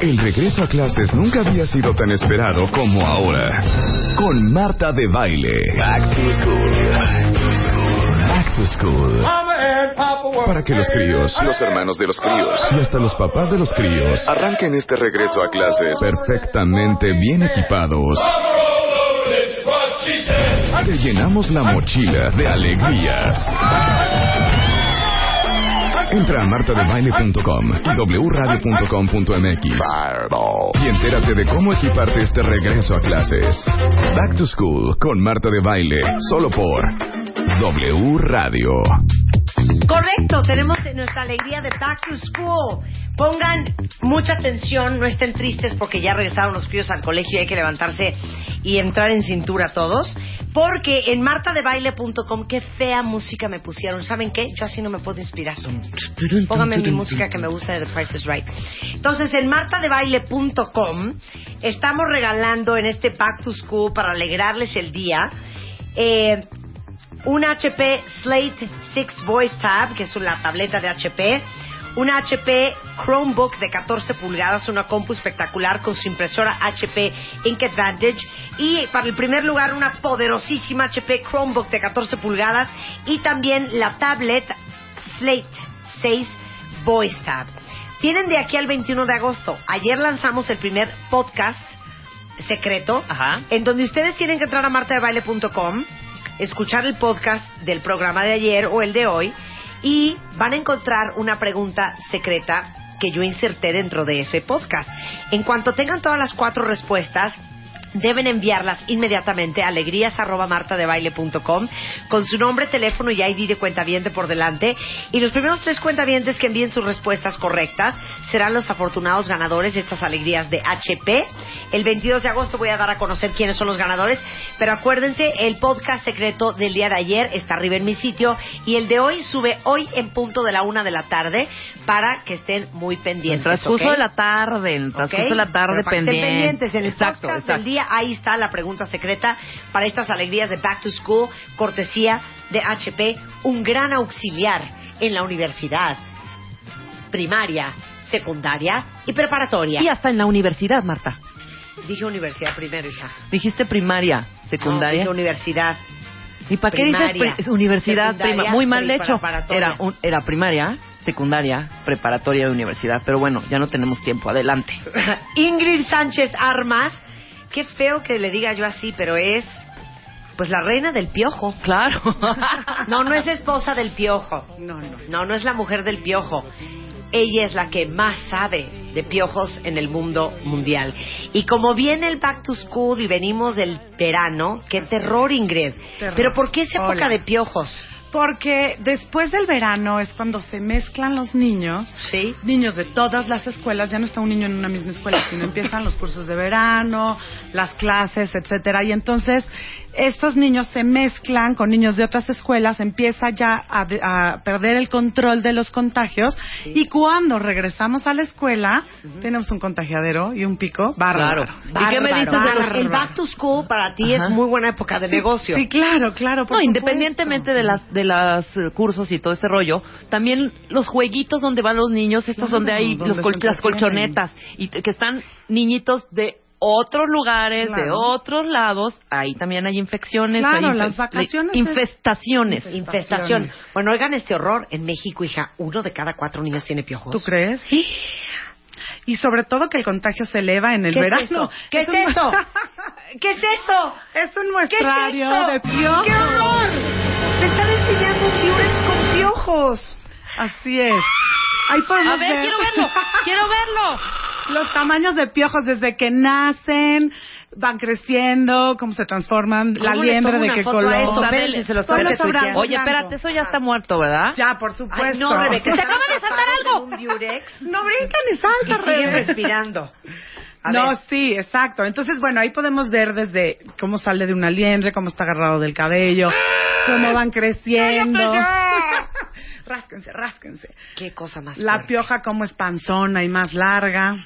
El regreso a clases nunca había sido tan esperado como ahora. Con Marta de Baile. Back to school. Back to school. Para que los críos, los hermanos de los críos y hasta los papás de los críos arranquen este regreso a clases perfectamente bien equipados. Te llenamos la mochila de alegrías. Entra a martadebaile.com y wradio.com.mx y entérate de cómo equiparte este regreso a clases. Back to School con Marta de Baile, solo por W Radio. Correcto, tenemos nuestra alegría de Back to School. Pongan mucha atención, no estén tristes porque ya regresaron los críos al colegio y hay que levantarse y entrar en cintura todos. Porque en martadebaile.com, qué fea música me pusieron. ¿Saben qué? Yo así no me puedo inspirar. Pónganme mi música que me gusta de The Price is Right. Entonces, en martadebaile.com estamos regalando en este Back to School para alegrarles el día eh, un HP Slate 6 Voice Tab, que es una tableta de HP, un HP Chromebook de 14 pulgadas, una compu espectacular con su impresora HP Ink Advantage y para el primer lugar una poderosísima HP Chromebook de 14 pulgadas y también la tablet Slate 6 Voice Tab. Tienen de aquí al 21 de agosto. Ayer lanzamos el primer podcast secreto Ajá. en donde ustedes tienen que entrar a martadebaile.com, escuchar el podcast del programa de ayer o el de hoy y van a encontrar una pregunta secreta que yo inserté dentro de ese podcast. En cuanto tengan todas las cuatro respuestas, deben enviarlas inmediatamente a alegrías.martadebaile.com con su nombre, teléfono y ID de cuentaviente por delante. Y los primeros tres cuentavientes que envíen sus respuestas correctas serán los afortunados ganadores de estas alegrías de HP. El 22 de agosto voy a dar a conocer quiénes son los ganadores, pero acuérdense, el podcast secreto del día de ayer está arriba en mi sitio y el de hoy sube hoy en punto de la una de la tarde para que estén muy En pendientes. transcurso ¿ok? de la tarde, en transcurso de la tarde que estén pendiente. pendientes en el exacto, podcast exacto. del día, ahí está la pregunta secreta para estas alegrías de Back to School, cortesía de HP, un gran auxiliar en la universidad, primaria, secundaria y preparatoria. Y hasta en la universidad, Marta. Dije universidad primero, hija. Dijiste primaria, No, secundaria. dije universidad. ¿Y para qué dices pri- universidad? prima- Muy mal hecho. Era, un- era primaria, secundaria, preparatoria y universidad. Pero bueno, ya no tenemos tiempo. Adelante. Ingrid Sánchez Armas, qué feo que le diga yo así, pero es pues la reina del piojo. Claro. No, no es esposa del piojo. No, no. No, no es la mujer del piojo. Ella es la que más sabe de piojos en el mundo mundial. Y como viene el Back to School y venimos del verano, qué terror, Ingrid. Terror. Pero ¿por qué es época Hola. de piojos? Porque después del verano es cuando se mezclan los niños. Sí. Niños de todas las escuelas, ya no está un niño en una misma escuela, sino empiezan los cursos de verano, las clases, etcétera. Y entonces estos niños se mezclan con niños de otras escuelas, empieza ya a, de- a perder el control de los contagios. Y cuando regresamos a la escuela, tenemos un contagiadero y un pico bárbaro. Claro. ¿Y qué me dices de los-. El Back to School para ti es muy buena época de negocio. Sí, claro, claro. por No, independientemente de las de las eh, cursos y todo este rollo, también los jueguitos donde van los niños, estas Claro, donde hay donde los col- se las colchonetas y que están niñitos de otros lugares, de otros lados, ahí también hay infecciones, Claro, hay las vacaciones es- infestaciones. Infestación. Bueno, oigan este horror. En México, hija, uno de cada cuatro niños tiene piojos. ¿Tú crees? Y sobre todo que el contagio se eleva en el ¿Qué verano. es eso? ¿Qué es un- eso? ¿Qué es eso? es un ¿Qué es muestrario eso? de piojos. ¡Qué horror! Me están enseñando un con piojos. Así es. Ahí A ver, quiero verlo, quiero verlo. Los tamaños de piojos desde que nacen, van creciendo, cómo se transforman, la ¿Cómo le liendre tomo de qué color. esto? Espérense, se los Oye, espérate, eso ya está muerto, ¿verdad? Ya, por supuesto. Ay, no, Rebeca. ¡Se acaba de saltar algo! Un No brinca ni y salta, sigue Rebe. respirando. A no, ver. sí, exacto. Entonces, bueno, ahí podemos ver desde cómo sale de una liendre, cómo está agarrado del cabello, cómo van creciendo. rásquense, rásquense. Qué cosa más La fuerte. pioja cómo es panzona y más larga.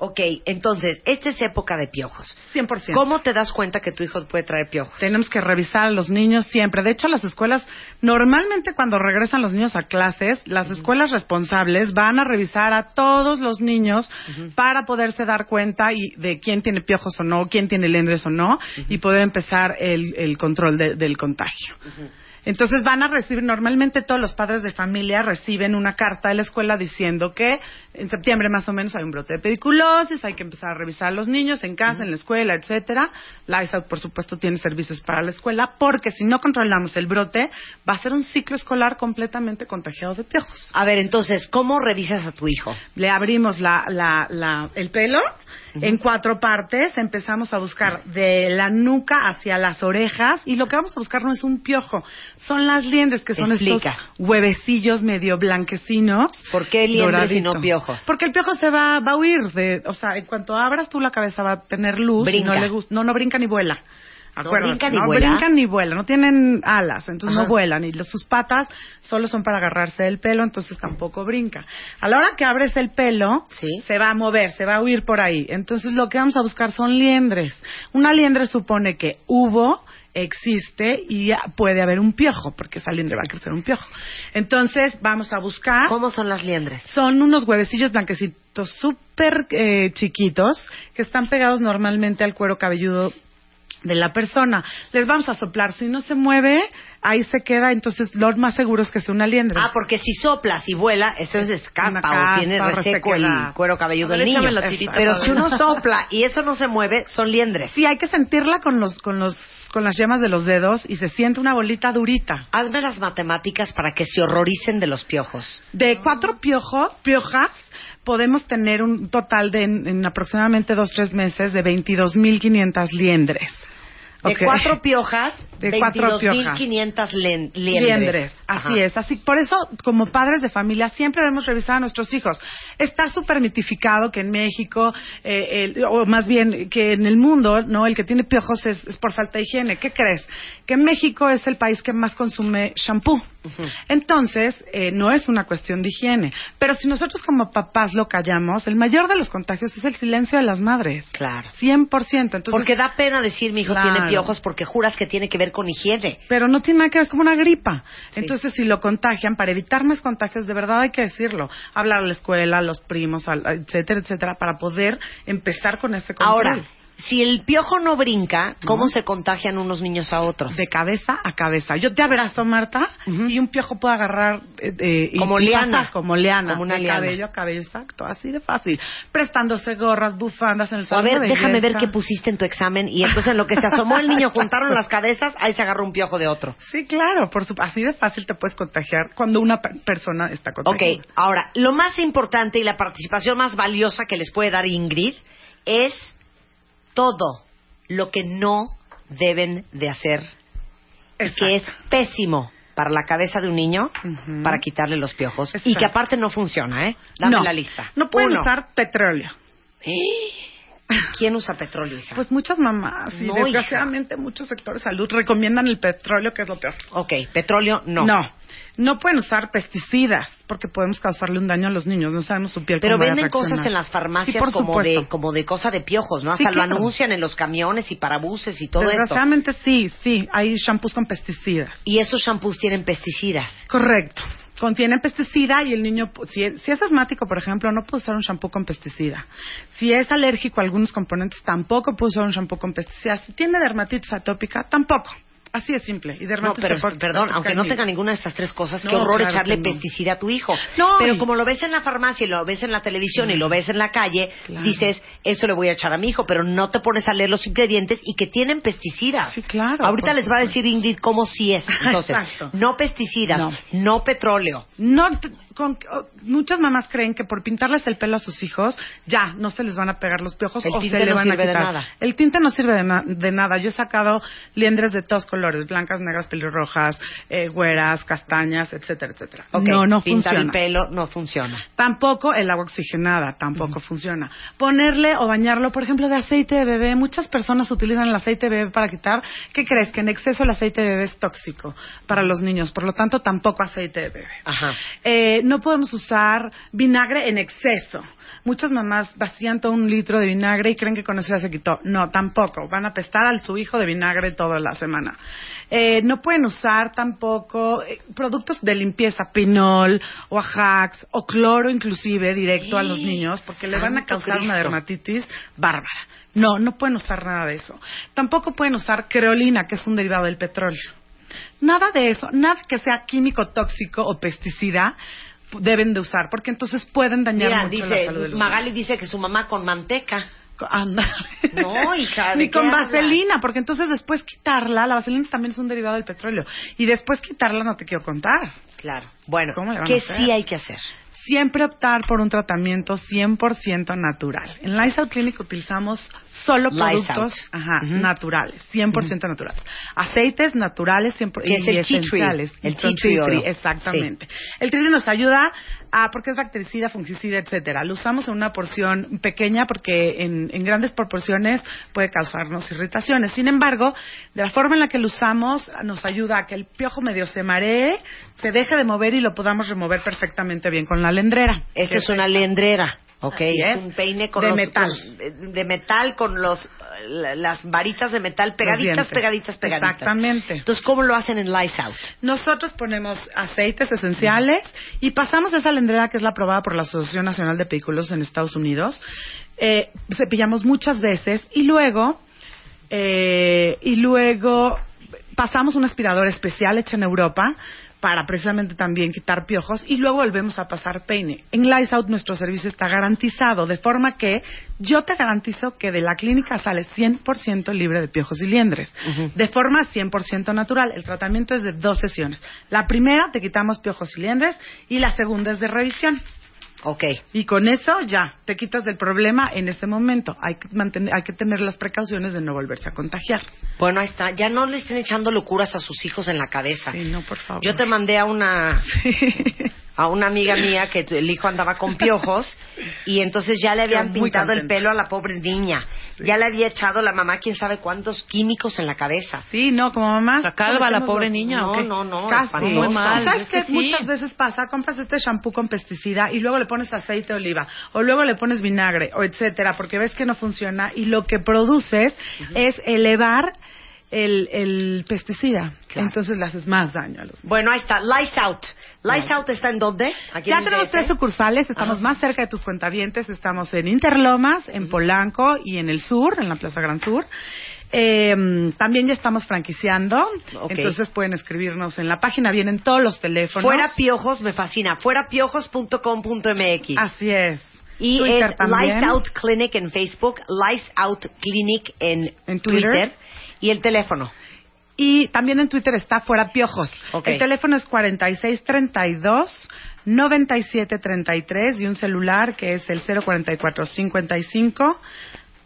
Ok, entonces, esta es época de piojos. 100%. ¿Cómo te das cuenta que tu hijo puede traer piojos? Tenemos que revisar a los niños siempre. De hecho, las escuelas, normalmente cuando regresan los niños a clases, las escuelas responsables van a revisar a todos los niños para poderse dar cuenta y de quién tiene piojos o no, quién tiene lendres o no, y poder empezar el, el control de- del contagio. Entonces van a recibir, normalmente todos los padres de familia reciben una carta de la escuela diciendo que en septiembre más o menos hay un brote de pediculosis, hay que empezar a revisar a los niños en casa, en la escuela, etcétera. La por supuesto, tiene servicios para la escuela, porque si no controlamos el brote, va a ser un ciclo escolar completamente contagiado de piojos. A ver, entonces, ¿cómo revisas a tu hijo? Le abrimos la, la, la- el pelo en cuatro partes, empezamos a buscar de la nuca hacia las orejas y lo que vamos a buscar no es un piojo, son las liendres que son Explica. estos huevecillos medio blanquecinos. ¿Por qué liendres y no piojos? Porque el piojo se va, va a huir de, o sea, en cuanto abras tú la cabeza va a tener luz y Brinca. no le gusta, no, no brinca ni vuela. ¿No Acuérdate, brinca ni no vuela? brincan ni vuelan, no tienen alas, entonces Ajá. no vuelan y los- sus patas solo son para agarrarse del pelo, entonces tampoco brinca. A la hora que abres el pelo, Sí. se va a mover, se va a huir por ahí. Entonces lo que vamos a buscar son liendres. Una liendre supone que hubo, existe y puede haber un piojo, porque esa liendre va a crecer un piojo. Entonces vamos a buscar ¿Cómo son las liendres? son unos huevecillos blanquecitos súper eh, chiquitos que están pegados normalmente al cuero cabelludo de la persona. Les vamos a soplar. Si no se mueve, ahí se queda. Entonces, lo más seguro es que sea una liendra. Ah, porque si soplas y vuela, eso es escaspa Una o tiene reseco el cuero cabelludo del niño. tirita, Pero si uno sopla y eso no se mueve, son liendres. Sí, hay que sentirla con los, con los, con las yemas de los dedos y se siente una bolita durita. Hazme las matemáticas para que se horroricen de los piojos. De cuatro piojos, piojas, podemos tener un total de en, en aproximadamente dos, tres meses de 22.500 liendres. De Ok. cuatro piojas, De cuatro 22.500 len- liendres. liendres. Así Ajá. es. Así, por eso, como padres de familia, siempre debemos revisar a nuestros hijos. Está súper mitificado que en México, eh, el- o más bien que en el mundo, no, el que tiene piojos es, es por falta de higiene. ¿Qué crees? Que México es el país que más consume shampoo. Entonces, eh, no es una cuestión de higiene. Pero si nosotros como papás lo callamos, el mayor de los contagios es el silencio de las madres. Claro. 100%. Entonces, Porque da pena decir mi hijo Claro. tiene piojos porque juras que tiene que ver con higiene. pero no tiene nada que ver, es como una gripa. Sí. Entonces, si lo contagian, para evitar más contagios, de verdad hay que decirlo. Hablar a la escuela, a los primos, etcétera, etcétera, para poder empezar con ese control. Ahora, si el piojo no brinca, ¿cómo se contagian unos niños a otros? De cabeza a cabeza. Yo te abrazo, Marta, y un piojo puede agarrar eh, eh, Como y liana. como liana. Como una de liana. cabello a cabello, exacto. Así de fácil. Prestándose gorras, bufandas en el a salón ver, de déjame ver qué pusiste en tu examen y entonces en lo que se asomó el niño juntaron las cabezas, ahí se agarró un piojo de otro. Sí, claro, por su... así de fácil te puedes contagiar cuando una pe- persona está Ok, contagiada. ahora, lo más importante y la participación más valiosa que les puede dar Ingrid es todo lo que no deben de hacer, Exacto. que es pésimo para la cabeza de un niño para quitarle los piojos y que aparte no funciona, ¿eh? Dame no, la lista. No pueden Uno. usar petróleo. ¿Quién usa petróleo, hija? Pues muchas mamás y desgraciadamente muchos sectores de salud recomiendan el petróleo, que es lo peor. ok, petróleo no. No, no pueden usar pesticidas porque podemos causarle un daño a los niños. No sabemos su piel Pero cómo vaya a venden cosas en las farmacias Sí, por como de como de cosa de piojos, ¿no? Sí, Hasta claro. lo anuncian en los camiones y parabuses y todo esto. Desgraciadamente sí, sí. Hay shampoos con pesticidas. Y esos shampoos tienen pesticidas. Correcto. Contienen pesticida y el niño, si es, si es asmático, por ejemplo, no puede usar un shampoo con pesticida. Si es alérgico a algunos componentes, tampoco puede usar un shampoo con pesticida. Si tiene dermatitis atópica, tampoco. Así es simple. Y No, dermatitis pero perdón, aunque no tenga ninguna de estas tres cosas, qué No, horror claro echarle no. pesticida a tu hijo. No, pero como lo ves en la farmacia y lo ves en la televisión y lo ves en la calle, Claro. dices, eso le voy a echar a mi hijo, pero no te pones a leer los ingredientes y que tienen pesticidas. Sí, claro, Ahorita les va a decir Ingrid cómo sí es. Entonces, Exacto. no pesticidas, no, No. petróleo. No, con- oh, muchas mamás creen que por pintarles el pelo a sus hijos, ya no se les van a pegar los piojos El o se le van a de quitar. nada. El tinte no sirve de, na- de nada. Yo he sacado liendres de todos colores, blancas, negras, pelirrojas, eh, güeras, castañas, etcétera, etcétera. Ok, No, no pintar funciona. el pelo no funciona. Tampoco el agua oxigenada, tampoco funciona. Ponerle o bañarlo, por ejemplo, de aceite de bebé. Muchas personas utilizan el aceite de bebé para quitar. ¿Qué crees? Que en exceso el aceite de bebé es tóxico para los niños. Por lo tanto, tampoco aceite de bebé. Ajá. Eh, no podemos usar vinagre en exceso. Muchas mamás vacían todo un litro de vinagre y creen que con eso ya se quitó. No, tampoco. Van a pestar a su hijo de vinagre toda la semana. Eh, no pueden usar tampoco eh, productos de limpieza, pinol o ajax o cloro inclusive directo a los niños porque le van a causar una dermatitis bárbara. No, no pueden usar nada de eso. Tampoco pueden usar creolina, que es un derivado del petróleo. Nada de eso, nada que sea químico tóxico o pesticida deben de usar, porque entonces pueden dañar mucho la salud de los Magali dice que su mamá con manteca. Anda. No, hija. Ni con vaselina, porque entonces después quitarla, la vaselina también es un derivado del petróleo. Y después quitarla no te quiero contar. Claro. Bueno, ¿qué sí hay que hacer? Siempre optar por un tratamiento 100% natural. En Lysol Clinic utilizamos solo productos naturales, 100% naturales. Aceites naturales 100% y esenciales. El tea tree. exactamente. El tea tree nos ayuda a, porque es bactericida, fungicida, etcétera. Lo usamos en una porción pequeña porque en, en grandes proporciones puede causarnos irritaciones. Sin embargo, de la forma en la que lo usamos, nos ayuda a que el piojo medio se maree, se deje de mover y lo podamos remover perfectamente bien con la lendrera. Esta es una lendrera. Ok, es un peine con de metal. de metal con los las varitas de metal pegaditas, pegaditas, pegaditas. Exactamente. Entonces, ¿cómo lo hacen en Lice Out? Nosotros ponemos aceites esenciales y pasamos esa lendrera que es la aprobada por la Asociación Nacional de Pedículos en Estados Unidos. Eh, cepillamos muchas veces y luego eh, y luego pasamos un aspirador especial hecho en Europa para precisamente también quitar piojos y luego volvemos a pasar peine. En Lice Out nuestro servicio está garantizado, de forma que yo te garantizo que de la clínica sales 100% libre de piojos y liendres, de forma 100% natural. El tratamiento es de dos sesiones. La primera te quitamos piojos y liendres y la segunda es de revisión. Ok. Y con eso ya te quitas del problema en este momento. Hay que, mantener, hay que tener las precauciones de no volverse a contagiar. Bueno, ahí está. Ya no le estén echando locuras a sus hijos en la cabeza. Sí, no, por favor. Yo te mandé a una... a una amiga mía que el hijo andaba con piojos y entonces ya le habían pintado el pelo a la pobre niña. Ya le había echado la mamá quién sabe cuántos químicos en la cabeza. Sí, no, como mamá. ¿La calva la pobre niña no, No, no, Casi. Muy mal. ¿Sabes qué? Muchas veces pasa, compras este shampoo con pesticida y luego le pones aceite de oliva o luego le pones vinagre o etcétera porque ves que no funciona y lo que produces es elevar el, el pesticida. Entonces le haces más daño a los Bueno, ahí está. Lice Out. Lice Out está en dónde? ya tenemos tres sucursales. Estamos más cerca de tus cuentavientes. Estamos en Interlomas, en Polanco y en el sur, en la Plaza Gran Sur. Eh, también ya estamos franquiciando, entonces pueden escribirnos en la página, vienen todos los teléfonos. Fuera Piojos, me fascina, fuerapiojos.com.mx. Así es. Y es Lice Out Clinic en Facebook, Lice Out Clinic en, Twitter y el teléfono. Y también en Twitter está Fuera Piojos. El teléfono es 4632 9733 y un celular que es el 04455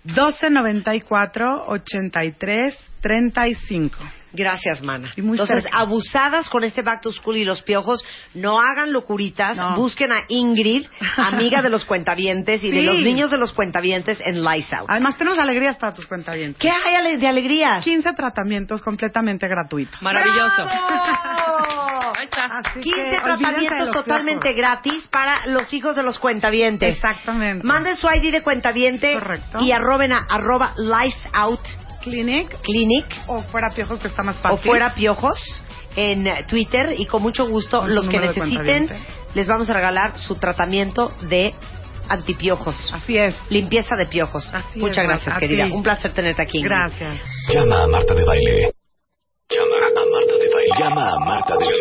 1294 8335. Gracias, mana. Entonces, abusadas con este back to school y los piojos, no hagan locuritas, busquen a Ingrid, amiga de los cuentavientes y de los niños de los cuentavientes en Lice Out. Además, tenemos alegrías para tus cuentavientes. ¿Qué hay de alegrías? 15 tratamientos completamente gratuitos. Maravilloso. 15 tratamientos totalmente gratis para los hijos de los cuentavientes. Exactamente. Manden su ID de cuentaviente y arroben a arroba Lice Out Clinic. Clinic. O fuera piojos, que está más fácil. O fuera piojos en Twitter y con mucho gusto los que necesiten les vamos a regalar su tratamiento de antipiojos. Así es. Limpieza de piojos. Así Muchas gracias, querida. Un placer tenerte aquí. Gracias. Llama a Marta de Baile. Llama a Marta de Baile. Llama a Marta de Baile.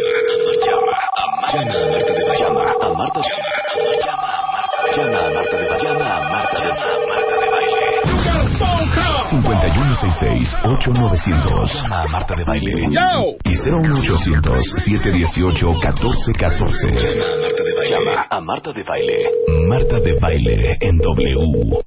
Llama a Marta de Baile. Llama a Marta de Baile. Llama 5166-8900. Llama a Marta de Baile. Y 01800-718-1414. Llama a Marta de Baile. Llama a Marta de Baile en W.